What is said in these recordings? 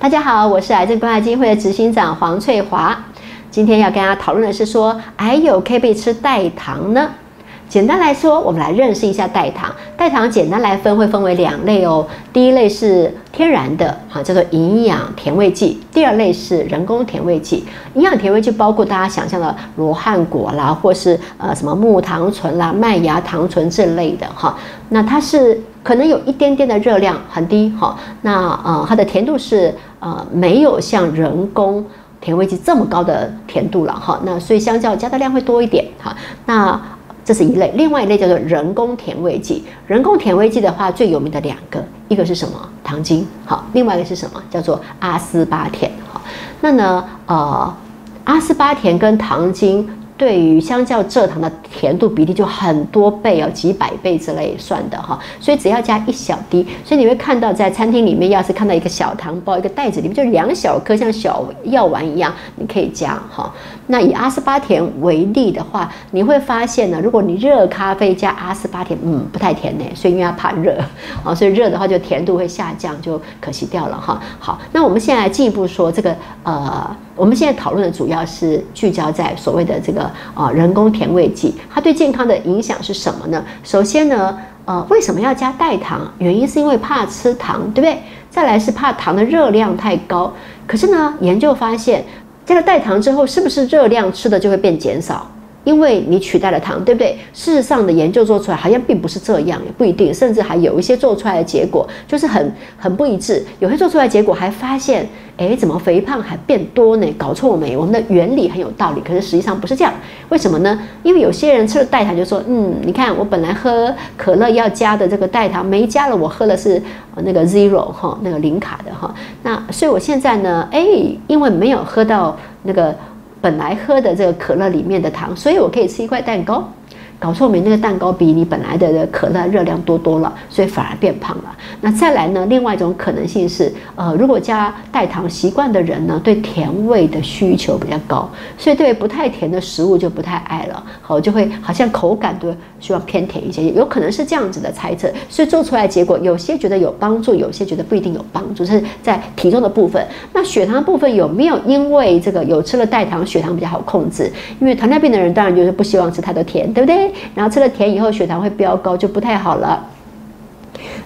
大家好，我是癌症关爱基金会的执行长黄翠华。今天要跟大家讨论的是说，癌友可以不可以吃代糖呢？简单来说，我们来认识一下代糖。代糖简单来分会分为两类哦。第一类是天然的，哈，叫做营养甜味剂；第二类是人工甜味剂。营养甜味剂包括大家想象的罗汉果啦，或是呃什么木糖醇啦、麦芽糖醇这类的哈。那它是可能有一点点的热量，很低哈。那呃它的甜度是呃没有像人工甜味剂这么高的甜度了哈。那所以相较加的量会多一点哈。那这是一类，另外一类叫做人工甜味剂。人工甜味剂的话，最有名的两个，一个是什么？糖精，好，另外一个是什么？叫做阿斯巴甜，好。那呢，呃，阿斯巴甜跟糖精。对于相较蔗糖的甜度比例就很多倍哦，几百倍之类算的哈，所以只要加一小滴，所以你会看到在餐厅里面，要是看到一个小糖包，一个袋子里面就两小颗，像小药丸一样，你可以加哈。那以阿斯巴甜为例的话，你会发现呢，如果你热咖啡加阿斯巴甜，嗯，不太甜呢，所以因为它怕热啊，所以热的话就甜度会下降，就可惜掉了哈。好，那我们现在进一步说这个呃。我们现在讨论的主要是聚焦在所谓的这个啊人工甜味剂，它对健康的影响是什么呢？首先呢，呃，为什么要加代糖？原因是因为怕吃糖，对不对？再来是怕糖的热量太高。可是呢，研究发现加了代糖之后，是不是热量吃的就会变减少？因为你取代了糖，对不对？事实上的研究做出来好像并不是这样，也不一定，甚至还有一些做出来的结果就是很很不一致。有些做出来结果还发现，哎，怎么肥胖还变多呢？搞错没？我们的原理很有道理，可是实际上不是这样。为什么呢？因为有些人吃了代糖就说，嗯，你看我本来喝可乐要加的这个代糖没加了，我喝的是那个 zero 哈，那个零卡的哈。那所以我现在呢，哎，因为没有喝到那个。本来喝的这个可乐里面的糖，所以我可以吃一块蛋糕。搞错没？那个蛋糕比你本来的可乐热量多多了，所以反而变胖了。那再来呢？另外一种可能性是，呃，如果加代糖习惯的人呢，对甜味的需求比较高，所以对不太甜的食物就不太爱了。好，就会好像口感都希望偏甜一些，有可能是这样子的猜测。所以做出来结果，有些觉得有帮助，有些觉得不一定有帮助，是在体重的部分。那血糖部分有没有因为这个有吃了代糖，血糖比较好控制？因为糖尿病的人当然就是不希望吃太多甜，对不对？然后吃了甜以后，血糖会飙高，就不太好了。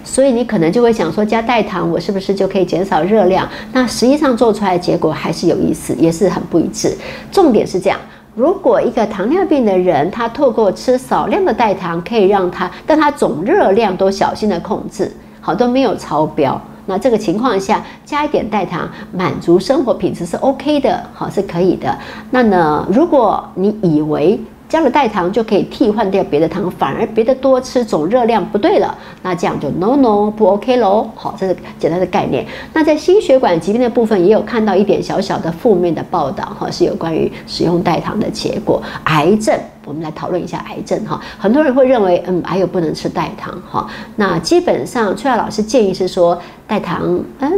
所以你可能就会想说，加代糖我是不是就可以减少热量？那实际上做出来的结果还是有意思，也是很不一致。重点是这样：如果一个糖尿病的人，他透过吃少量的代糖，可以让他，但他总热量都小心的控制，好都没有超标。那这个情况下，加一点代糖，满足生活品质是 OK 的，好是可以的。那呢，如果你以为，加了代糖就可以替换掉别的糖，反而别的多吃总热量不对了，那这样就 no no 不 OK 喽。好，这是简单的概念。那在心血管疾病的部分也有看到一点小小的负面的报道哈，是有关于使用代糖的结果。癌症，我们来讨论一下癌症哈。很多人会认为，嗯，癌友不能吃代糖哈。那基本上崔亚老师建议是说，代糖，嗯，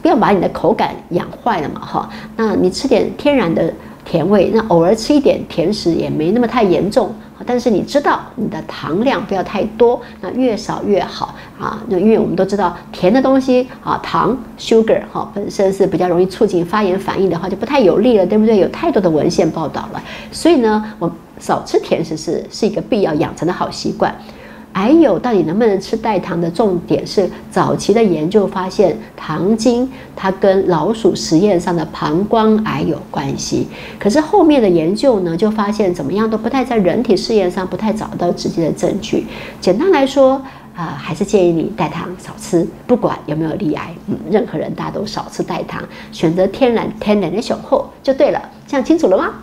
不要把你的口感养坏了嘛哈。那你吃点天然的。甜味，那偶尔吃一点甜食也没那么太严重，但是你知道你的糖量不要太多，那越少越好啊。那因为我们都知道甜的东西啊，糖 sugar 哈本身是比较容易促进发炎反应的话，就不太有利了，对不对？有太多的文献报道了，所以呢，我少吃甜食是是一个必要养成的好习惯。癌友到底能不能吃代糖的重点是，早期的研究发现，糖精它跟老鼠实验上的膀胱癌有关系。可是后面的研究呢，就发现怎么样都不太在人体试验上不太找到直接的证据。简单来说，啊，还是建议你代糖少吃，不管有没有利癌，嗯，任何人大家都少吃代糖，选择天然天然的雄厚就对了。这样清楚了吗？